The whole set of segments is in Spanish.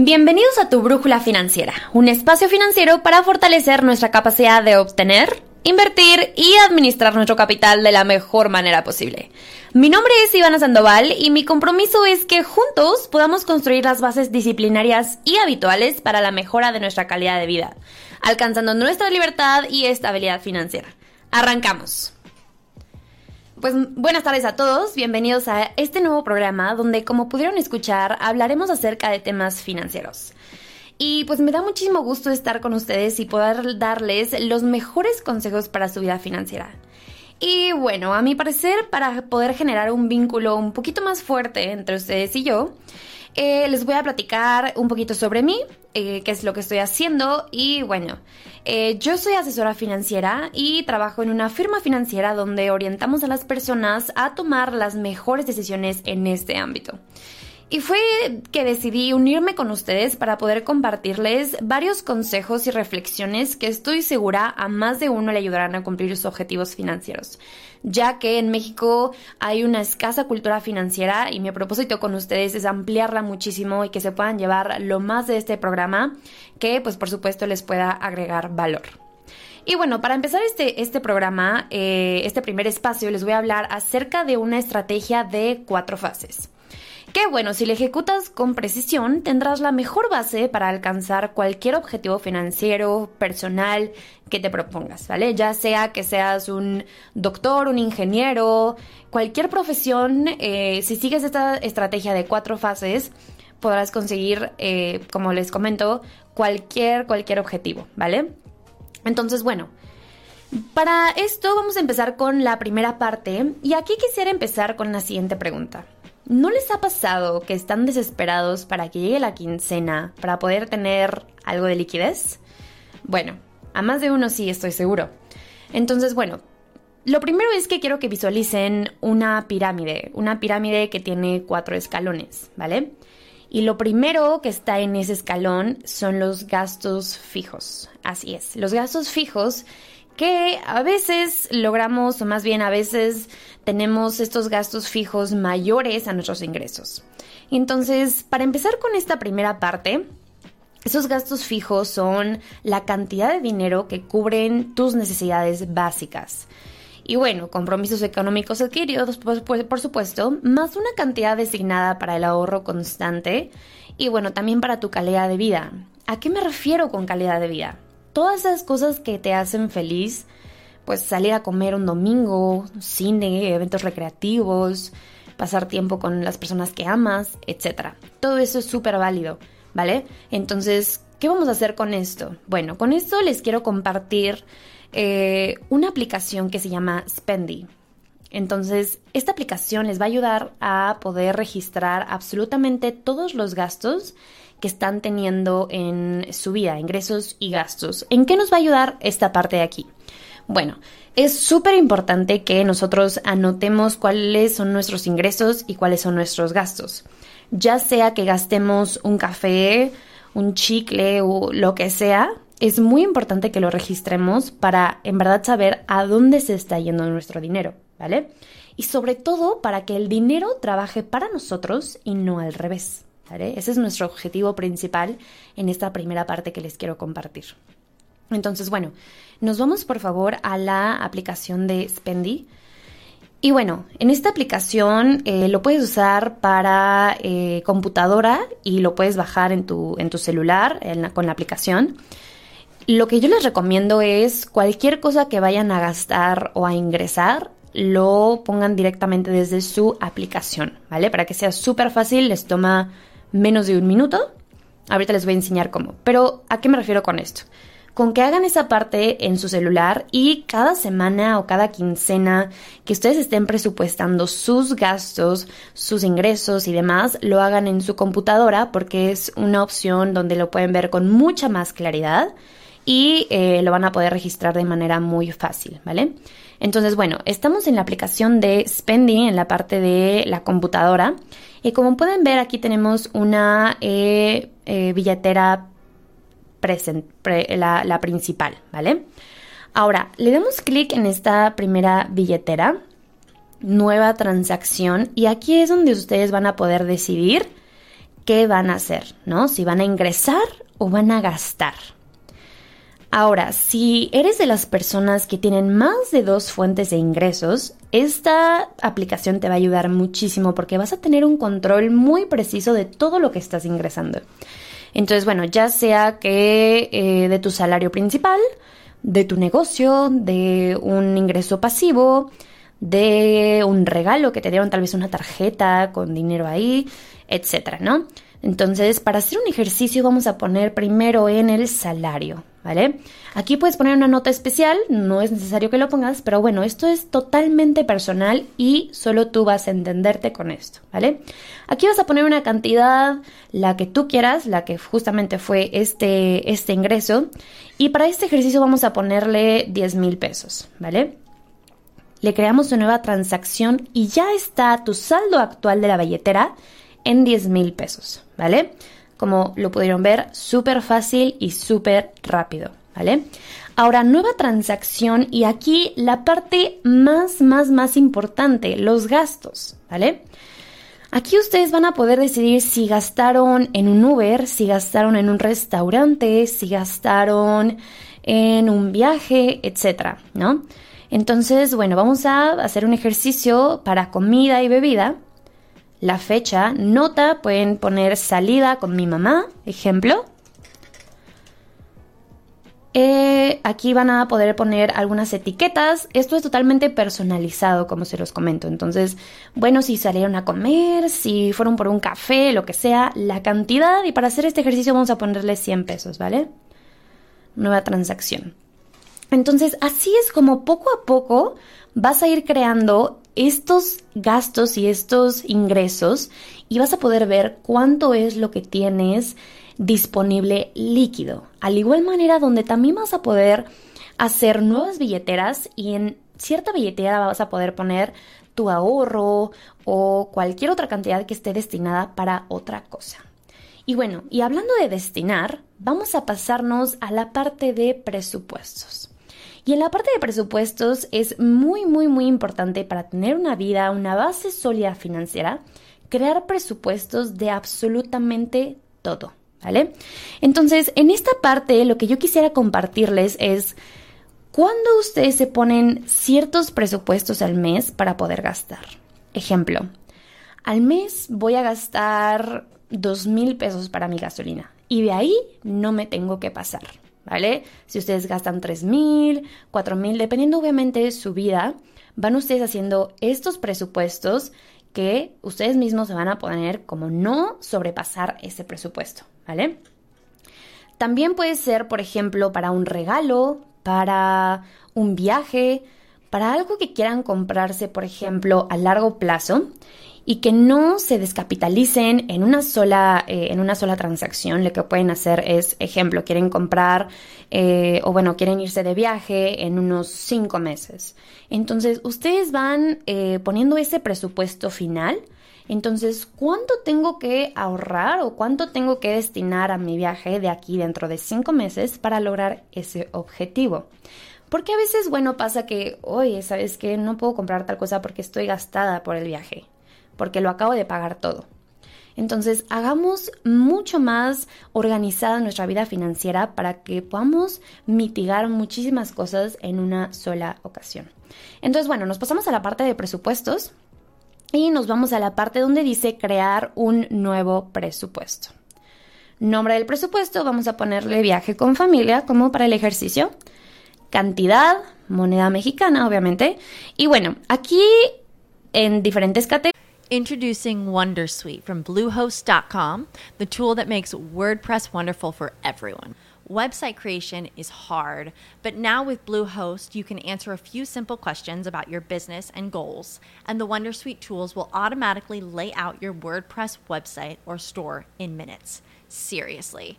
Bienvenidos a tu Brújula Financiera, un espacio financiero para fortalecer nuestra capacidad de obtener, invertir y administrar nuestro capital de la mejor manera posible. Mi nombre es Ivana Sandoval y mi compromiso es que juntos podamos construir las bases disciplinarias y habituales para la mejora de nuestra calidad de vida, alcanzando nuestra libertad y estabilidad financiera. Arrancamos. Pues buenas tardes a todos, bienvenidos a este nuevo programa donde como pudieron escuchar hablaremos acerca de temas financieros. Y pues me da muchísimo gusto estar con ustedes y poder darles los mejores consejos para su vida financiera. Y bueno, a mi parecer, para poder generar un vínculo un poquito más fuerte entre ustedes y yo, eh, les voy a platicar un poquito sobre mí, eh, qué es lo que estoy haciendo y bueno, eh, yo soy asesora financiera y trabajo en una firma financiera donde orientamos a las personas a tomar las mejores decisiones en este ámbito. Y fue que decidí unirme con ustedes para poder compartirles varios consejos y reflexiones que estoy segura a más de uno le ayudarán a cumplir sus objetivos financieros, ya que en México hay una escasa cultura financiera y mi propósito con ustedes es ampliarla muchísimo y que se puedan llevar lo más de este programa que pues por supuesto les pueda agregar valor. Y bueno, para empezar este, este programa, eh, este primer espacio, les voy a hablar acerca de una estrategia de cuatro fases. Que bueno, si la ejecutas con precisión, tendrás la mejor base para alcanzar cualquier objetivo financiero, personal que te propongas, ¿vale? Ya sea que seas un doctor, un ingeniero, cualquier profesión, eh, si sigues esta estrategia de cuatro fases, podrás conseguir, eh, como les comento, cualquier, cualquier objetivo, ¿vale? Entonces, bueno, para esto vamos a empezar con la primera parte y aquí quisiera empezar con la siguiente pregunta. ¿No les ha pasado que están desesperados para que llegue la quincena para poder tener algo de liquidez? Bueno, a más de uno sí estoy seguro. Entonces, bueno, lo primero es que quiero que visualicen una pirámide, una pirámide que tiene cuatro escalones, ¿vale? Y lo primero que está en ese escalón son los gastos fijos. Así es, los gastos fijos que a veces logramos, o más bien a veces tenemos estos gastos fijos mayores a nuestros ingresos. Entonces, para empezar con esta primera parte, esos gastos fijos son la cantidad de dinero que cubren tus necesidades básicas. Y bueno, compromisos económicos adquiridos, por, supuesto, más una cantidad designada para el ahorro constante y bueno, también para tu calidad de vida. ¿A qué me refiero con calidad de vida? Todas esas cosas que te hacen feliz, pues salir a comer un domingo, cine, eventos recreativos, pasar tiempo con las personas que amas, etc. Todo eso es súper válido, ¿vale? Entonces, ¿qué vamos a hacer con esto? Bueno, con esto les quiero compartir eh, una aplicación que se llama Spendy. Entonces, esta aplicación les va a ayudar a poder registrar absolutamente todos los gastos que están teniendo en su vida, ingresos y gastos. ¿En qué nos va a ayudar esta parte de aquí? Bueno, es súper importante que nosotros anotemos cuáles son nuestros ingresos y cuáles son nuestros gastos. Ya sea que gastemos un café, un chicle o lo que sea, es muy importante que lo registremos para en verdad saber a dónde se está yendo nuestro dinero, ¿vale? Y sobre todo para que el dinero trabaje para nosotros y no al revés, ¿vale? Ese es nuestro objetivo principal en esta primera parte que les quiero compartir. Entonces, bueno, nos vamos por favor a la aplicación de Spendy. Y bueno, en esta aplicación eh, lo puedes usar para eh, computadora y lo puedes bajar en tu, en tu celular con la aplicación. Lo que yo les recomiendo es cualquier cosa que vayan a gastar o a ingresar, lo pongan directamente desde su aplicación, ¿vale? Para que sea súper fácil, les toma menos de un minuto. Ahorita les voy a enseñar cómo. Pero, ¿a qué me refiero con esto? Con que hagan esa parte en su celular y cada semana o cada quincena que ustedes estén presupuestando sus gastos, sus ingresos y demás, lo hagan en su computadora porque es una opción donde lo pueden ver con mucha más claridad y eh, lo van a poder registrar de manera muy fácil, ¿vale? Entonces, bueno, estamos en la aplicación de Spendy en la parte de la computadora y como pueden ver aquí tenemos una eh, eh, billetera la, la principal, ¿vale? Ahora, le damos clic en esta primera billetera, nueva transacción, y aquí es donde ustedes van a poder decidir qué van a hacer, ¿no? Si van a ingresar o van a gastar, Ahora, si eres de las personas que tienen más de dos fuentes de ingresos, esta aplicación te va a ayudar muchísimo porque vas a tener un control muy preciso de todo lo que estás ingresando. Entonces, bueno, ya sea que eh, de tu salario principal, de tu negocio, de un ingreso pasivo, de un regalo que te dieron tal vez una tarjeta con dinero ahí, etcétera, ¿no? Entonces, para hacer un ejercicio vamos a poner primero en el salario, ¿vale? Aquí puedes poner una nota especial, no es necesario que lo pongas, pero bueno, esto es totalmente personal y solo tú vas a entenderte con esto, ¿vale? Aquí vas a poner una cantidad, la que tú quieras, la que justamente fue este, este ingreso, y para este ejercicio vamos a ponerle 10 mil pesos, ¿vale? Le creamos una nueva transacción y ya está tu saldo actual de la billetera en 10 mil pesos, ¿vale? Como lo pudieron ver, súper fácil y súper rápido, ¿vale? Ahora, nueva transacción y aquí la parte más, más, más importante, los gastos, ¿vale? Aquí ustedes van a poder decidir si gastaron en un Uber, si gastaron en un restaurante, si gastaron en un viaje, etcétera, ¿no? Entonces, bueno, vamos a hacer un ejercicio para comida y bebida la fecha, nota, pueden poner salida con mi mamá, ejemplo. Eh, aquí van a poder poner algunas etiquetas. Esto es totalmente personalizado, como se los comento. Entonces, bueno, si salieron a comer, si fueron por un café, lo que sea, la cantidad. Y para hacer este ejercicio vamos a ponerle 100 pesos, ¿vale? Nueva transacción. Entonces, así es como poco a poco vas a ir creando estos gastos y estos ingresos y vas a poder ver cuánto es lo que tienes disponible líquido. Al igual manera donde también vas a poder hacer nuevas billeteras y en cierta billetera vas a poder poner tu ahorro o cualquier otra cantidad que esté destinada para otra cosa. Y bueno, y hablando de destinar, vamos a pasarnos a la parte de presupuestos. Y en la parte de presupuestos es muy, muy, muy importante para tener una vida, una base sólida financiera, crear presupuestos de absolutamente todo. ¿vale? Entonces, en esta parte lo que yo quisiera compartirles es cuándo ustedes se ponen ciertos presupuestos al mes para poder gastar. Ejemplo, al mes voy a gastar dos mil pesos para mi gasolina y de ahí no me tengo que pasar, ¿vale? Si ustedes gastan tres mil, cuatro mil, dependiendo obviamente de su vida, van ustedes haciendo estos presupuestos que ustedes mismos se van a poner como no sobrepasar ese presupuesto, ¿vale? También puede ser, por ejemplo, para un regalo, para un viaje, para algo que quieran comprarse, por ejemplo, a largo plazo y que no se descapitalicen en una sola, eh, en una sola transacción. Lo que pueden hacer es, ejemplo, quieren comprar eh, o bueno, quieren irse de viaje en unos cinco meses. Entonces, ustedes van eh, poniendo ese presupuesto final. Entonces, ¿cuánto tengo que ahorrar o cuánto tengo que destinar a mi viaje de aquí dentro de cinco meses para lograr ese objetivo? Porque a veces, bueno, pasa que, oye, ¿sabes qué? No puedo comprar tal cosa porque estoy gastada por el viaje porque lo acabo de pagar todo. Entonces, hagamos mucho más organizada nuestra vida financiera para que podamos mitigar muchísimas cosas en una sola ocasión. Entonces, bueno, nos pasamos a la parte de presupuestos y nos vamos a la parte donde dice crear un nuevo presupuesto. Nombre del presupuesto, vamos a ponerle viaje con familia como para el ejercicio. Cantidad, moneda mexicana, obviamente. Y bueno, aquí en diferentes categorías Introducing Wondersuite from Bluehost.com, the tool that makes WordPress wonderful for everyone. Website creation is hard, but now with Bluehost, you can answer a few simple questions about your business and goals, and the Wondersuite tools will automatically lay out your WordPress website or store in minutes. Seriously.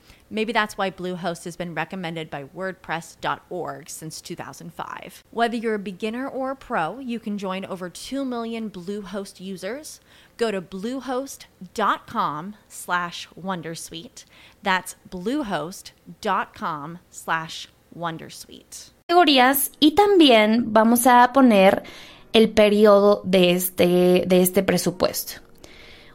Maybe that's why Bluehost has been recommended by WordPress.org since 2005. Whether you're a beginner or a pro, you can join over 2 million Bluehost users. Go to bluehost.com slash wondersuite. That's bluehost.com slash wondersuite. Categorías y también vamos a poner el periodo de este, de este presupuesto.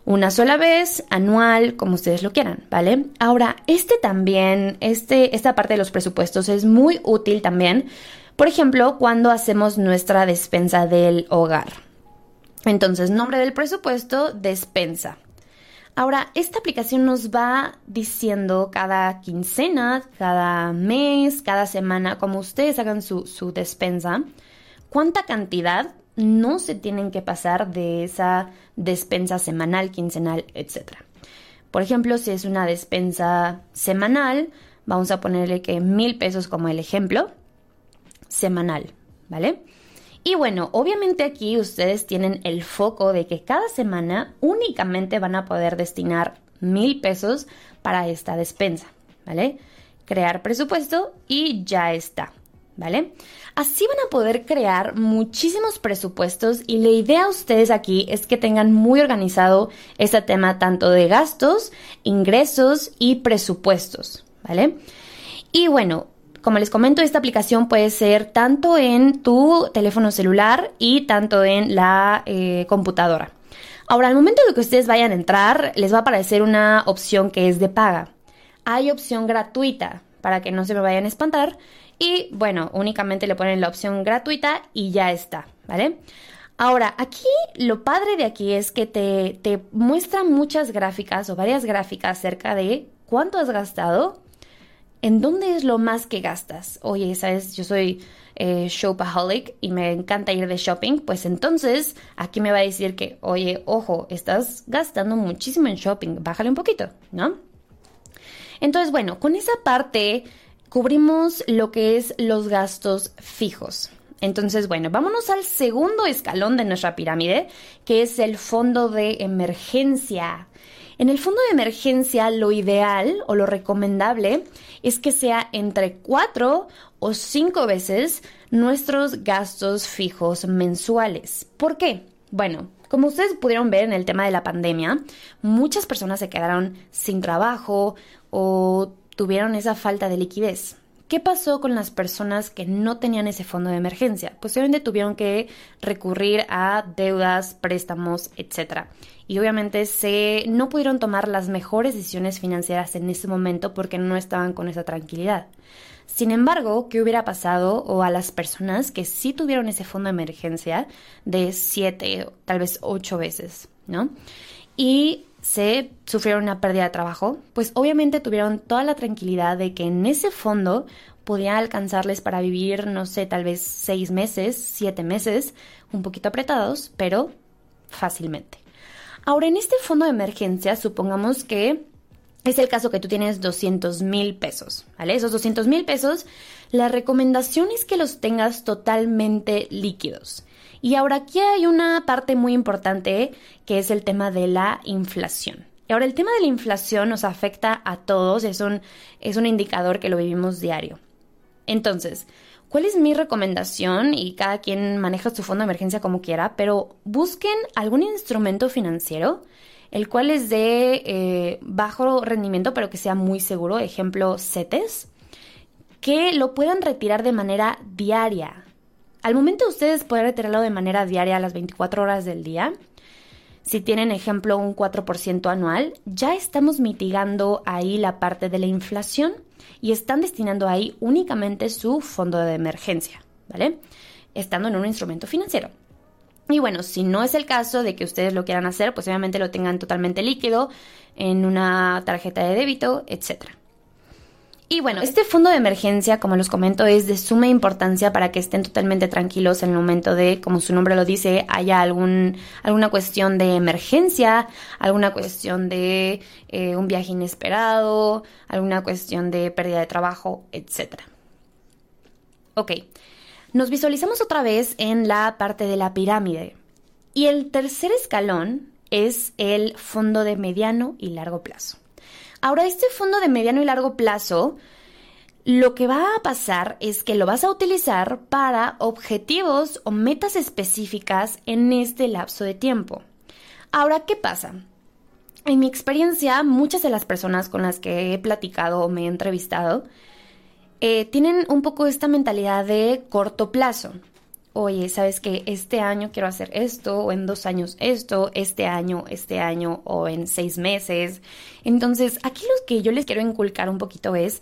Una sola vez, anual, como ustedes lo quieran, ¿vale? Ahora, este también, este, esta parte de los presupuestos es muy útil también, por ejemplo, cuando hacemos nuestra despensa del hogar. Entonces, nombre del presupuesto, despensa. Ahora, esta aplicación nos va diciendo cada quincena, cada mes, cada semana, como ustedes hagan su, su despensa, cuánta cantidad no se tienen que pasar de esa despensa semanal, quincenal, etc. Por ejemplo, si es una despensa semanal, vamos a ponerle que mil pesos como el ejemplo, semanal, ¿vale? Y bueno, obviamente aquí ustedes tienen el foco de que cada semana únicamente van a poder destinar mil pesos para esta despensa, ¿vale? Crear presupuesto y ya está. ¿Vale? Así van a poder crear muchísimos presupuestos y la idea a ustedes aquí es que tengan muy organizado ese tema tanto de gastos, ingresos y presupuestos, ¿vale? Y bueno, como les comento, esta aplicación puede ser tanto en tu teléfono celular y tanto en la eh, computadora. Ahora, al momento de que ustedes vayan a entrar, les va a aparecer una opción que es de paga. Hay opción gratuita, para que no se me vayan a espantar. Y bueno, únicamente le ponen la opción gratuita y ya está, ¿vale? Ahora, aquí lo padre de aquí es que te, te muestra muchas gráficas o varias gráficas acerca de cuánto has gastado, en dónde es lo más que gastas. Oye, sabes, yo soy eh, shopaholic y me encanta ir de shopping, pues entonces aquí me va a decir que, oye, ojo, estás gastando muchísimo en shopping, bájale un poquito, ¿no? Entonces, bueno, con esa parte cubrimos lo que es los gastos fijos. Entonces, bueno, vámonos al segundo escalón de nuestra pirámide, que es el fondo de emergencia. En el fondo de emergencia, lo ideal o lo recomendable es que sea entre cuatro o cinco veces nuestros gastos fijos mensuales. ¿Por qué? Bueno, como ustedes pudieron ver en el tema de la pandemia, muchas personas se quedaron sin trabajo o tuvieron esa falta de liquidez. ¿Qué pasó con las personas que no tenían ese fondo de emergencia? Pues obviamente tuvieron que recurrir a deudas, préstamos, etc. Y obviamente se no pudieron tomar las mejores decisiones financieras en ese momento porque no estaban con esa tranquilidad. Sin embargo, ¿qué hubiera pasado o a las personas que sí tuvieron ese fondo de emergencia de siete, tal vez ocho veces, ¿no? Y se sufrieron una pérdida de trabajo, pues obviamente tuvieron toda la tranquilidad de que en ese fondo podía alcanzarles para vivir, no sé, tal vez seis meses, siete meses, un poquito apretados, pero fácilmente. Ahora, en este fondo de emergencia, supongamos que es el caso que tú tienes 200 mil pesos, ¿vale? Esos 200 mil pesos, la recomendación es que los tengas totalmente líquidos. Y ahora aquí hay una parte muy importante que es el tema de la inflación. Y ahora el tema de la inflación nos afecta a todos, es un, es un indicador que lo vivimos diario. Entonces, ¿cuál es mi recomendación? Y cada quien maneja su fondo de emergencia como quiera, pero busquen algún instrumento financiero el cual es de eh, bajo rendimiento pero que sea muy seguro, ejemplo CETES, que lo puedan retirar de manera diaria. Al momento de ustedes poder retirarlo de manera diaria a las 24 horas del día, si tienen ejemplo un 4% anual, ya estamos mitigando ahí la parte de la inflación y están destinando ahí únicamente su fondo de emergencia, ¿vale? Estando en un instrumento financiero. Y bueno, si no es el caso de que ustedes lo quieran hacer, pues obviamente lo tengan totalmente líquido en una tarjeta de débito, etcétera. Y bueno, este fondo de emergencia, como les comento, es de suma importancia para que estén totalmente tranquilos en el momento de, como su nombre lo dice, haya algún, alguna cuestión de emergencia, alguna cuestión de eh, un viaje inesperado, alguna cuestión de pérdida de trabajo, etc. Ok, nos visualizamos otra vez en la parte de la pirámide. Y el tercer escalón es el fondo de mediano y largo plazo. Ahora, este fondo de mediano y largo plazo, lo que va a pasar es que lo vas a utilizar para objetivos o metas específicas en este lapso de tiempo. Ahora, ¿qué pasa? En mi experiencia, muchas de las personas con las que he platicado o me he entrevistado eh, tienen un poco esta mentalidad de corto plazo oye, sabes que este año quiero hacer esto, o en dos años esto, este año, este año, o en seis meses. Entonces, aquí lo que yo les quiero inculcar un poquito es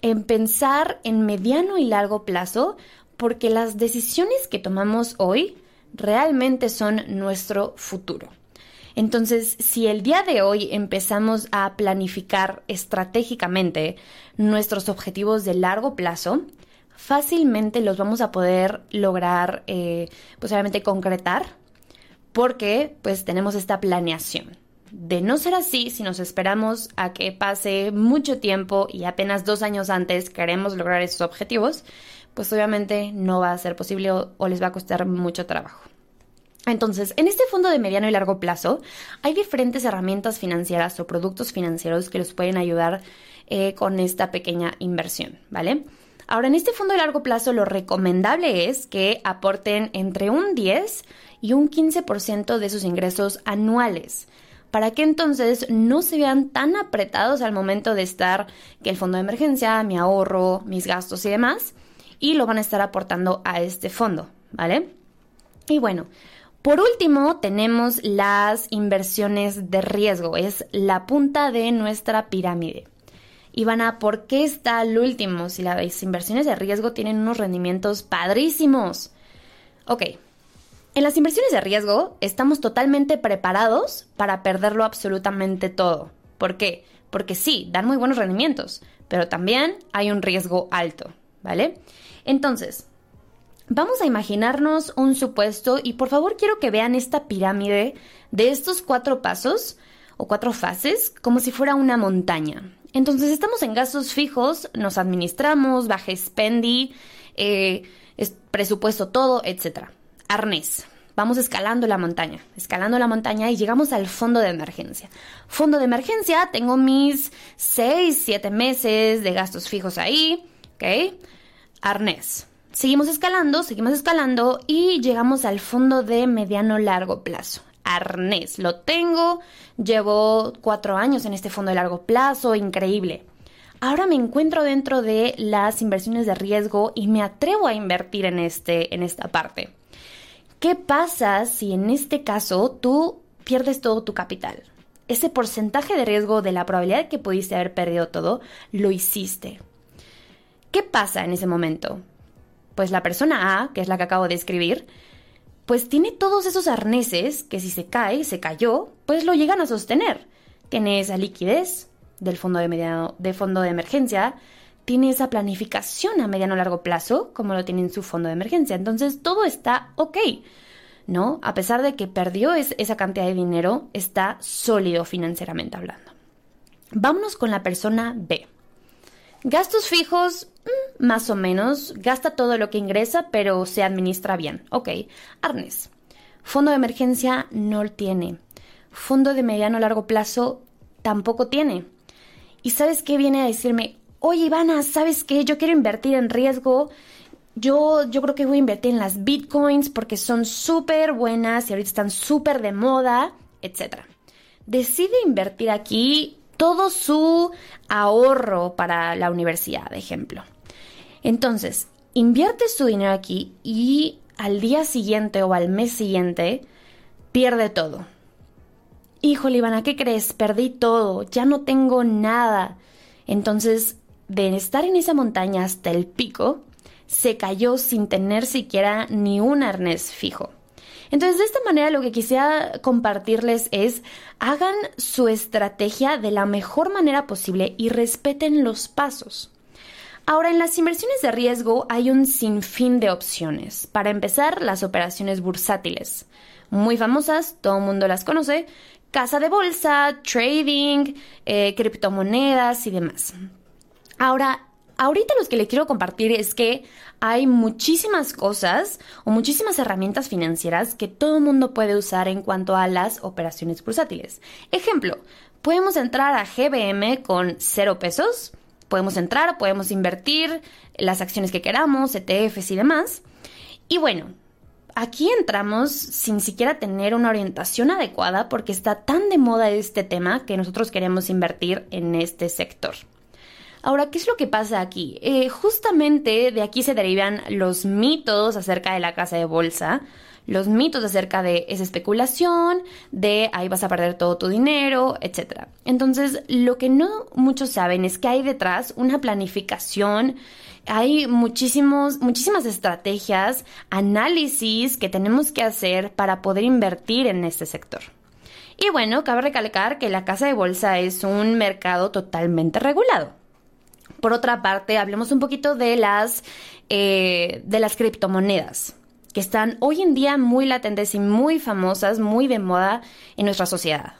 en pensar en mediano y largo plazo, porque las decisiones que tomamos hoy realmente son nuestro futuro. Entonces, si el día de hoy empezamos a planificar estratégicamente nuestros objetivos de largo plazo, fácilmente los vamos a poder lograr, eh, pues obviamente concretar, porque pues tenemos esta planeación. De no ser así, si nos esperamos a que pase mucho tiempo y apenas dos años antes queremos lograr esos objetivos, pues obviamente no va a ser posible o, les va a costar mucho trabajo. Entonces, en este fondo de mediano y largo plazo hay diferentes herramientas financieras o productos financieros que los pueden ayudar eh, con esta pequeña inversión, ¿vale? Ahora, en este fondo de largo plazo, lo recomendable es que aporten entre un 10 y un 15% de sus ingresos anuales. para que entonces no se vean tan apretados al momento de estar que el fondo de emergencia, mi ahorro, mis gastos y demás, y lo van a estar aportando a este fondo, ¿vale? Y bueno, por último, tenemos las inversiones de riesgo. Es la punta de nuestra pirámide. Ivana, ¿por qué está al último si las inversiones de riesgo tienen unos rendimientos padrísimos? Ok, en las inversiones de riesgo estamos totalmente preparados para perderlo absolutamente todo. ¿Por qué? Porque sí, dan muy buenos rendimientos, pero también hay un riesgo alto, ¿vale? Entonces, Vamos a imaginarnos un supuesto y por favor quiero que vean esta pirámide de estos cuatro pasos o cuatro fases como si fuera una montaña. Entonces estamos en gastos fijos, nos administramos, baja spendy, eh, presupuesto todo, etc. Arnés. Vamos escalando la montaña, escalando la montaña y llegamos al fondo de emergencia. Fondo de emergencia, tengo mis 6, 7 meses de gastos fijos ahí, ¿ok? Arnés Seguimos escalando, seguimos escalando y llegamos al fondo de mediano largo plazo. Arnés, lo tengo, llevo cuatro años en este fondo de largo plazo, increíble. Ahora me encuentro dentro de las inversiones de riesgo y me atrevo a invertir en, este, en esta parte. ¿Qué pasa si en este caso tú pierdes todo tu capital? Ese porcentaje de riesgo de la probabilidad de que pudiste haber perdido todo, lo hiciste. ¿Qué pasa en ese momento? pues la persona A, que es la que acabo de escribir, pues tiene todos esos arneses que si se cae, se cayó, pues lo llegan a sostener. Tiene esa liquidez del fondo de, mediano, fondo de emergencia, tiene esa planificación a mediano largo plazo, como lo tiene en su fondo de emergencia. Entonces todo está ok, ¿no? A pesar de que perdió esa cantidad de dinero, está sólido financieramente hablando. Vámonos con la persona B. Gastos fijos, mm, más o menos. Gasta todo lo que ingresa, pero se administra bien. Ok. Arnes. Fondo de emergencia no tiene. Fondo de mediano largo plazo tampoco tiene. ¿Y sabes qué viene a decirme? Oye, Ivana, ¿sabes qué? Yo quiero invertir en riesgo. Yo, yo creo que voy a invertir en las bitcoins porque son súper buenas y ahorita están súper de moda, etc. Decide invertir aquí todo su ahorro para la universidad, de ejemplo. Entonces, invierte su dinero aquí y al día siguiente o al mes siguiente pierde todo. Híjole, Ivana, ¿qué crees? Perdí todo, ya no tengo nada. Entonces, de estar en esa montaña hasta el pico, se cayó sin tener siquiera ni un arnés fijo. Entonces, de esta manera lo que quisiera compartirles es hagan su estrategia de la mejor manera posible y respeten los pasos. Ahora, en las inversiones de riesgo hay un sinfín de opciones. Para empezar, las operaciones bursátiles. Muy famosas, todo el mundo las conoce. Casa de bolsa, trading, eh, criptomonedas y demás. Ahora, ahorita lo que les quiero compartir es que hay muchísimas cosas o muchísimas herramientas financieras que todo el mundo puede usar en cuanto a las operaciones bursátiles. Ejemplo, podemos entrar a GBM con cero pesos, podemos entrar, podemos invertir las acciones que queramos, ETFs y demás. Y bueno, aquí entramos sin siquiera tener una orientación adecuada porque está tan de moda este tema que nosotros queremos invertir en este sector. Ahora, ¿qué es lo que pasa aquí? Eh, justamente de aquí se derivan los mitos acerca de la casa de bolsa, los mitos acerca de esa especulación, de ahí vas a perder todo tu dinero, etc. Entonces, lo que no muchos saben es que hay detrás una planificación, hay muchísimos, muchísimas estrategias, análisis que tenemos que hacer para poder invertir en este sector. Y bueno, cabe recalcar que la casa de bolsa es un mercado totalmente regulado. Por otra parte, hablemos un poquito de las, eh, de las criptomonedas que están hoy en día muy latentes y muy famosas, muy de moda en nuestra sociedad.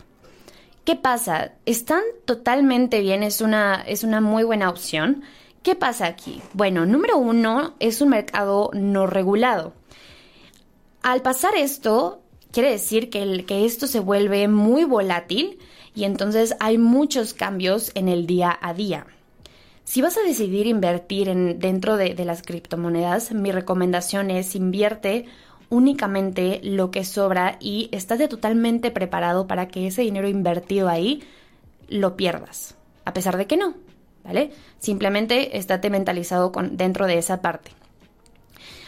¿Qué pasa? Están totalmente bien, es una, es una muy buena opción. ¿Qué pasa aquí? Bueno, número uno, es un mercado no regulado. Al pasar esto, quiere decir que, que esto se vuelve muy volátil y entonces hay muchos cambios en el día a día. Si vas a decidir invertir en, dentro de, las criptomonedas, mi recomendación es invierte únicamente lo que sobra y ya totalmente preparado para que ese dinero invertido ahí lo pierdas, a pesar de que no, ¿vale? Simplemente estate mentalizado con, dentro de esa parte.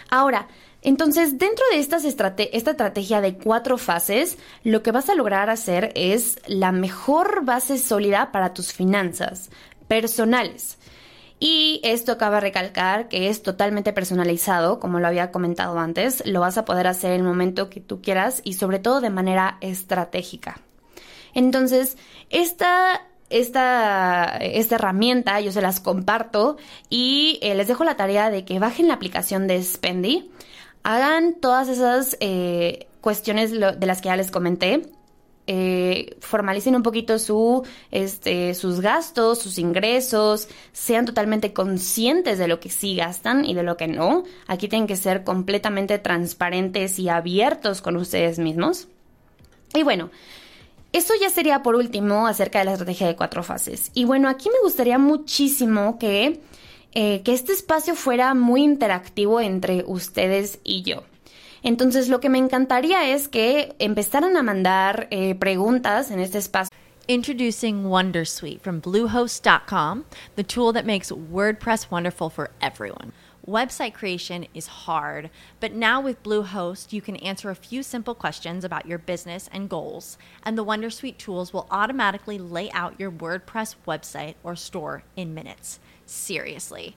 Ahora, entonces, dentro de esta estrategia de cuatro fases, lo que vas a lograr hacer es la mejor base sólida para tus finanzas personales. Y esto acaba de recalcar que es totalmente personalizado, como lo había comentado antes, lo vas a poder hacer en el momento que tú quieras y sobre todo de manera estratégica. Entonces, esta esta, esta, herramienta, yo se las comparto y eh, les dejo la tarea de que bajen la aplicación de Spendy hagan todas esas eh, cuestiones de las que ya les comenté. Eh, formalicen un poquito su, este, sus gastos, sus ingresos, sean totalmente conscientes de lo que sí gastan y de lo que no. Aquí tienen que ser completamente transparentes y abiertos con ustedes mismos. Y bueno, eso ya sería por último acerca de la estrategia de cuatro fases. Y bueno, aquí me gustaría muchísimo que eh, que este espacio fuera muy interactivo entre ustedes y yo. Entonces, lo que me encantaría es que empezaran a mandar eh, preguntas en este espacio. Introducing Wondersuite from Bluehost.com, the tool that makes WordPress wonderful for everyone. Website creation is hard, but now with Bluehost, you can answer a few simple questions about your business and goals, and the Wondersuite tools will automatically lay out your WordPress website or store in minutes seriously.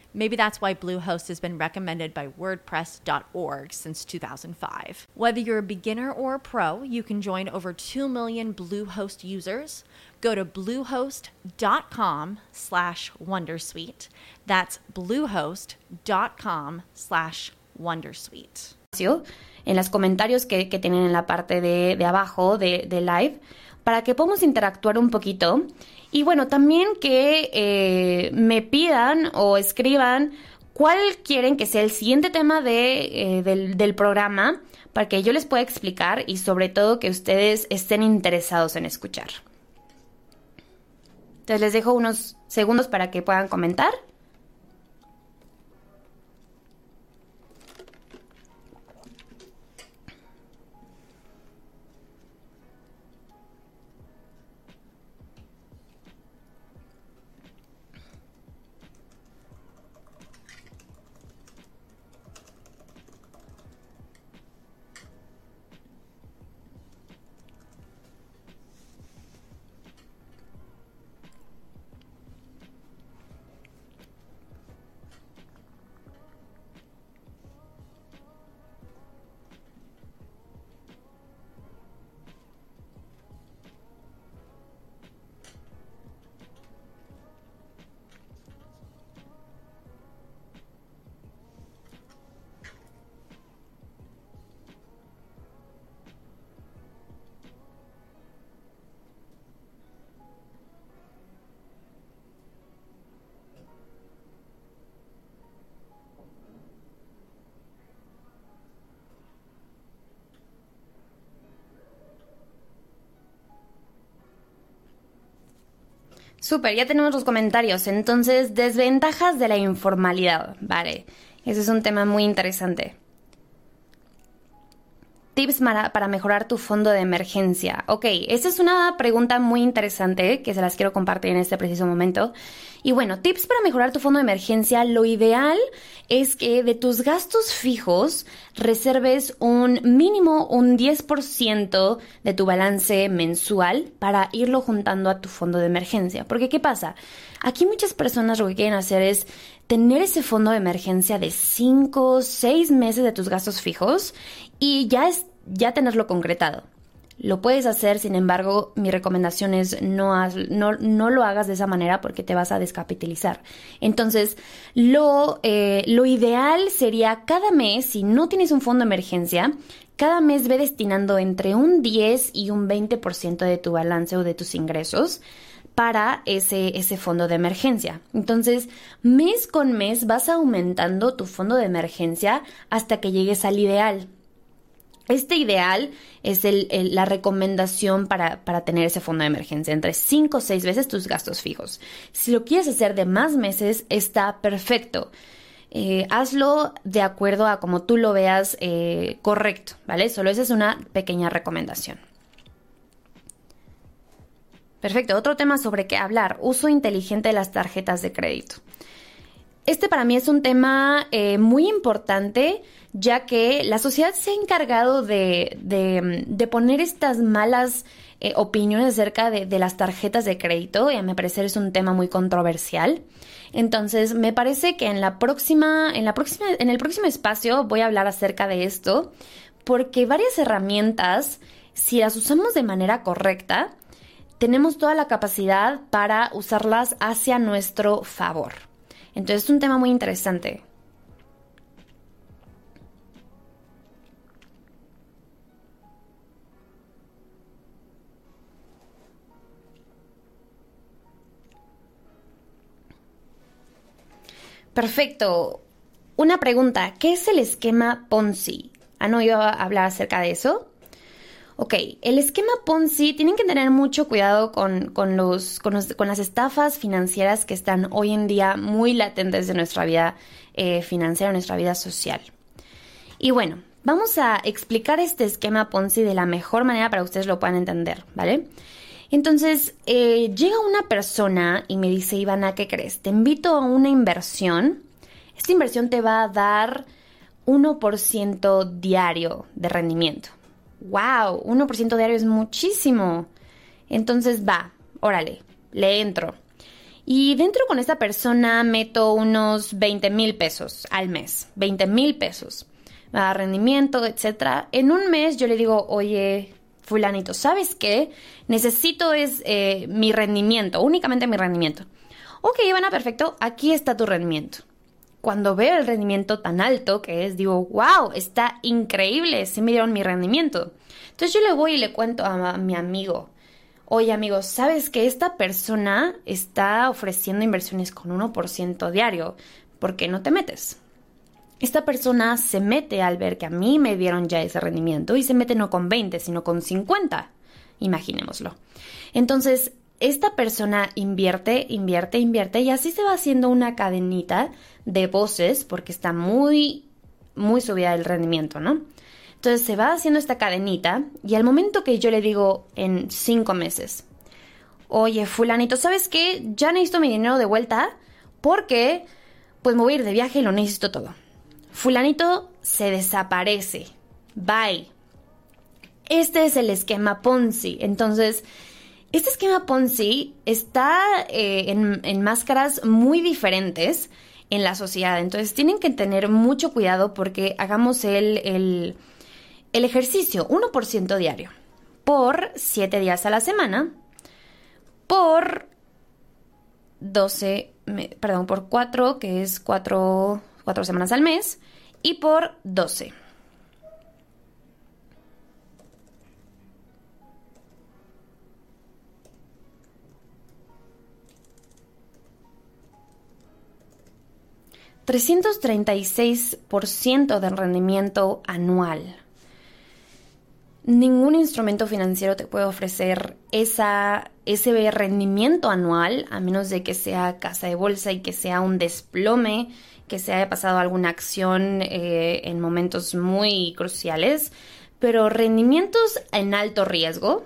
Maybe that's why Bluehost has been recommended by WordPress.org since 2005. Whether you're a beginner or a pro, you can join over 2 million Bluehost users. Go to bluehost.com slash Wondersuite. That's bluehost.com slash Wondersuite. En los comentarios que, que tienen en la parte de, de abajo de, de live para que podamos interactuar un poquito Y bueno, también que eh, me pidan o escriban cuál quieren que sea el siguiente tema de, eh, del, del programa para que yo les pueda explicar y sobre todo que ustedes estén interesados en escuchar. Entonces les dejo unos segundos para que puedan comentar. Súper, ya tenemos los comentarios. Entonces, desventajas de la informalidad. Vale, ese es un tema muy interesante. Tips para, mejorar tu fondo de emergencia. Ok, esa es una pregunta muy interesante que se las quiero compartir en este preciso momento. Y bueno, tips para mejorar tu fondo de emergencia. Lo ideal es que de tus gastos fijos reserves un mínimo, un 10% de tu balance mensual para irlo juntando a tu fondo de emergencia. Porque ¿qué pasa? Aquí muchas personas lo que quieren hacer es tener ese fondo de emergencia de 5, 6 meses de tus gastos fijos y ya, es, ya tenerlo concretado. Lo puedes hacer, sin embargo, mi recomendación es no, no, lo hagas de esa manera porque te vas a descapitalizar. Entonces, lo, eh, lo ideal sería cada mes, si no tienes un fondo de emergencia, cada mes ve destinando entre un 10 y un 20% de tu balance o de tus ingresos para ese, ese fondo de emergencia. Entonces, mes con mes vas aumentando tu fondo de emergencia hasta que llegues al ideal. Este ideal es la recomendación para, para, tener ese fondo de emergencia, entre 5 o 6 veces tus gastos fijos. Si lo quieres hacer de más meses, está perfecto. Eh, hazlo de acuerdo a como tú lo veas eh, correcto, ¿vale? Solo esa es una pequeña recomendación. Perfecto, otro tema sobre qué hablar, uso inteligente de las tarjetas de crédito. Este para mí es un tema eh, muy importante, ya que la sociedad se ha encargado de, de, poner estas malas opiniones acerca de, de, las tarjetas de crédito, y a mi parecer es un tema muy controversial. Entonces, me parece que en la próxima, en la próxima, en el próximo espacio voy a hablar acerca de esto, porque varias herramientas, si las usamos de manera correcta, tenemos toda la capacidad para usarlas hacia nuestro favor. Entonces, es un tema muy interesante. Perfecto. Una pregunta, ¿qué es el esquema Ponzi? ¿Han oído hablar acerca de eso? Ok, el esquema Ponzi, tienen que tener mucho cuidado con, los, con, las estafas financieras que están hoy en día muy latentes en nuestra vida eh, financiera, nuestra vida social. Y bueno, vamos a explicar este esquema Ponzi de la mejor manera para que ustedes lo puedan entender, ¿vale? Entonces, eh, llega una persona y me dice, Ivana, ¿qué crees? Te invito a una inversión. Esta inversión te va a dar 1% diario de rendimiento. ¡Wow! 1% diario es muchísimo. Entonces, va, órale, le entro. Y dentro con esta persona meto unos 20 mil pesos al mes. 20 mil pesos. A rendimiento, etc. En un mes yo le digo, oye, fulanito, ¿sabes qué? Necesito es eh, mi rendimiento, únicamente mi rendimiento. Ok, Ivana, perfecto, aquí está tu rendimiento. Cuando veo el rendimiento tan alto que es, digo, wow, está increíble, se me dieron mi rendimiento. Entonces yo le voy y le cuento a, mi amigo, oye amigo, ¿sabes que esta persona está ofreciendo inversiones con 1% diario? ¿Por qué no te metes? esta persona se mete al ver que a mí me dieron ya ese rendimiento y se mete no con 20, sino con 50. Imaginémoslo. Entonces, esta persona invierte, invierte, invierte y así se va haciendo una cadenita de voces porque está muy, muy subida el rendimiento, ¿no? Entonces se va haciendo esta cadenita y al momento que yo le digo en cinco meses, oye, fulanito, ¿sabes qué? Ya necesito mi dinero de vuelta porque pues me voy a ir de viaje y lo necesito todo. Fulanito se desaparece. Bye. Este es el esquema Ponzi. Entonces, este esquema Ponzi está eh, en, máscaras muy diferentes en la sociedad. Entonces, tienen que tener mucho cuidado porque hagamos el, el, ejercicio 1% diario por 7 días a la semana por 12, perdón, por 4, que es 4 cuatro semanas al mes, y por 12. ¿336% del rendimiento anual? Ningún instrumento financiero te puede ofrecer esa, ese rendimiento anual, a menos de que sea casa de bolsa y que sea un desplome, que se haya pasado alguna acción eh, en momentos muy cruciales. Pero rendimientos en alto riesgo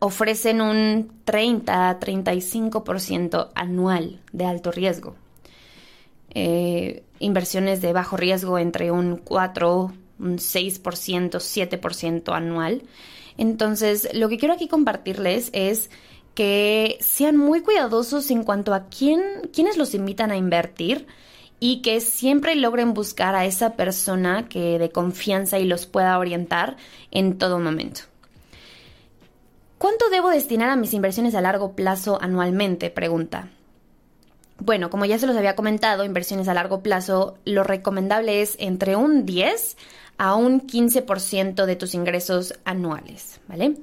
ofrecen un 30-35% anual de alto riesgo. Eh, inversiones de bajo riesgo entre un 4, un 6%, 7% anual. Entonces, lo que quiero aquí compartirles es que sean muy cuidadosos en cuanto a quién, quiénes los invitan a invertir y que siempre logren buscar a esa persona que de confianza y los pueda orientar en todo momento. ¿Cuánto debo destinar a mis inversiones a largo plazo anualmente? Pregunta. Bueno, como ya se los había comentado, inversiones a largo plazo, lo recomendable es entre un 10 a un 15% de tus ingresos anuales, ¿vale?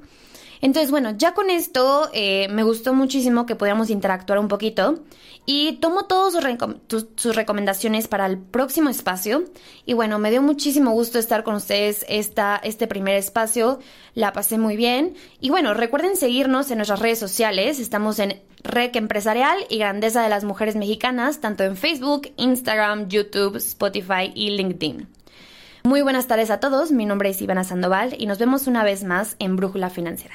Entonces, bueno, ya con esto eh, me gustó muchísimo que pudiéramos interactuar un poquito y tomo todas sus, recomendaciones para el próximo espacio. Y bueno, me dio muchísimo gusto estar con ustedes esta, este primer espacio. La pasé muy bien. Y bueno, recuerden seguirnos en nuestras redes sociales. Estamos en Rec Empresarial y Grandeza de las Mujeres Mexicanas, tanto en Facebook, Instagram, YouTube, Spotify y LinkedIn. Muy buenas tardes a todos, mi nombre es Ivana Sandoval y nos vemos una vez más en Brújula Financiera.